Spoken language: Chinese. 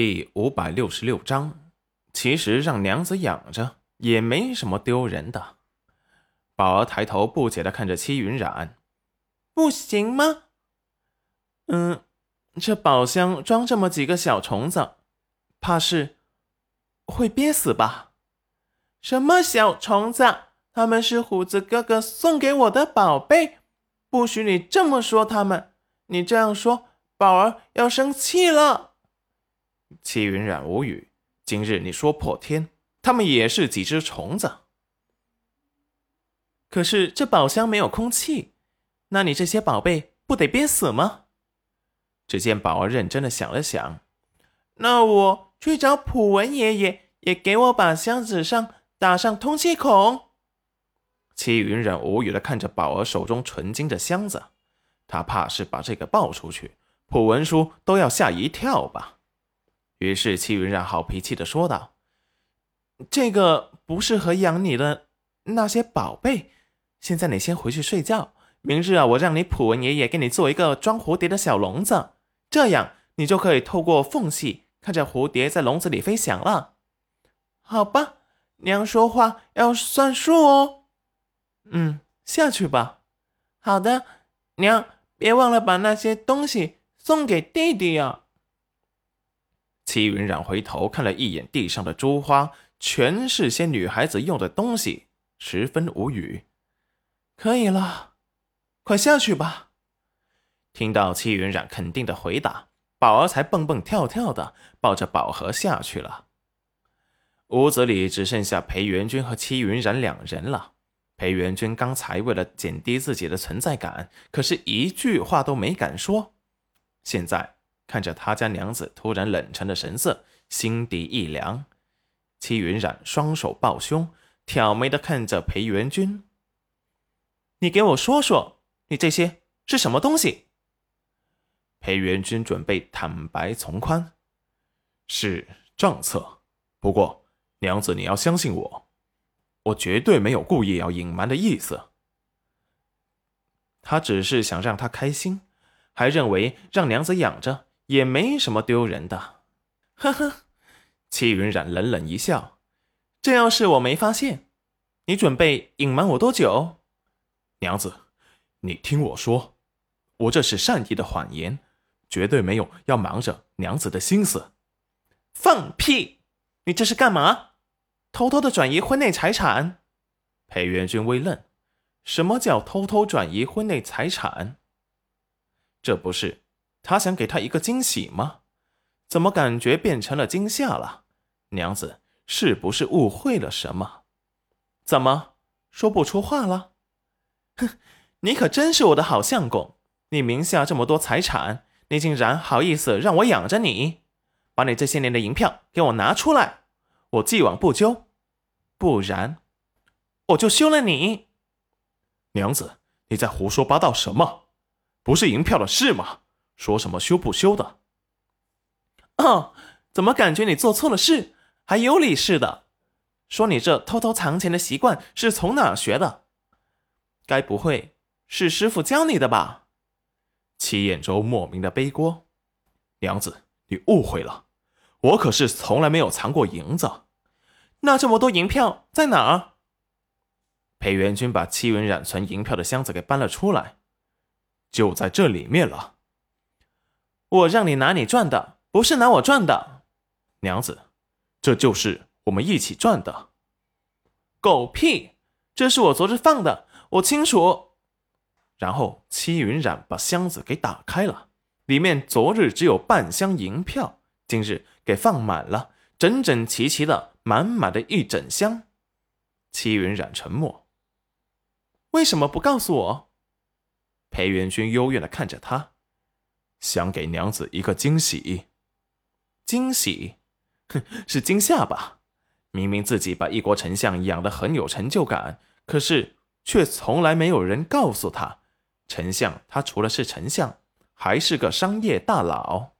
第五百六十六章，其实让娘子养着也没什么丢人的。宝儿抬头不解的看着戚云染，不行吗？嗯，这宝箱装这么几个小虫子，怕是会憋死吧？什么小虫子？他们是虎子哥哥送给我的宝贝，不许你这么说他们。你这样说，宝儿要生气了。戚云染无语。今日你说破天，他们也是几只虫子。可是这宝箱没有空气，那你这些宝贝不得憋死吗？只见宝儿认真的想了想，那我去找普文爷爷，也给我把箱子上打上通气孔。戚云染无语的看着宝儿手中纯金的箱子，他怕是把这个报出去，普文叔都要吓一跳吧。于是戚云染好脾气的说道：“这个不适合养你的那些宝贝，现在你先回去睡觉。明日啊，我让你普文爷爷给你做一个装蝴蝶的小笼子，这样你就可以透过缝隙看着蝴蝶在笼子里飞翔了。好吧，娘说话要算数哦。”嗯，下去吧。好的，娘，别忘了把那些东西送给弟弟啊。齐云染回头看了一眼地上的珠花，全是些女孩子用的东西，十分无语。可以了，快下去吧。听到齐云染肯定的回答，宝儿才蹦蹦跳跳的抱着宝盒下去了。屋子里只剩下裴元君和戚云染两人了。裴元君刚才为了减低自己的存在感，可是一句话都没敢说。现在看着他家娘子突然冷沉的神色，心底一凉。戚云染双手抱胸，挑眉的看着裴元君：“你给我说说，你这些是什么东西？”裴元君准备坦白从宽：“是账册，不过娘子你要相信我。”我绝对没有故意要隐瞒的意思，他只是想让他开心，还认为让娘子养着也没什么丢人的。呵呵，戚云染冷冷一笑：“这要是我没发现，你准备隐瞒我多久？”娘子，你听我说，我这是善意的谎言，绝对没有要瞒着娘子的心思。放屁！你这是干嘛？偷偷的转移婚内财产，裴元君微愣。什么叫偷偷转移婚内财产？这不是他想给他一个惊喜吗？怎么感觉变成了惊吓了？娘子是不是误会了什么？怎么说不出话了？哼，你可真是我的好相公！你名下这么多财产，你竟然好意思让我养着你？把你这些年的银票给我拿出来！我既往不咎，不然我就休了你。娘子，你在胡说八道什么？不是银票的事吗？说什么修不修的？哦，怎么感觉你做错了事，还有理似的？说你这偷偷藏钱的习惯是从哪儿学的？该不会是师傅教你的吧？齐彦周莫名的背锅。娘子，你误会了。我可是从来没有藏过银子，那这么多银票在哪儿？裴元君把戚云染存银票的箱子给搬了出来，就在这里面了。我让你拿你赚的，不是拿我赚的，娘子，这就是我们一起赚的。狗屁！这是我昨日放的，我清楚。然后戚云染把箱子给打开了，里面昨日只有半箱银票，今日。给放满了，整整齐齐的，满满的一整箱。戚云染沉默。为什么不告诉我？裴元勋幽怨的看着他，想给娘子一个惊喜。惊喜？哼，是惊吓吧？明明自己把一国丞相养得很有成就感，可是却从来没有人告诉他，丞相他除了是丞相，还是个商业大佬。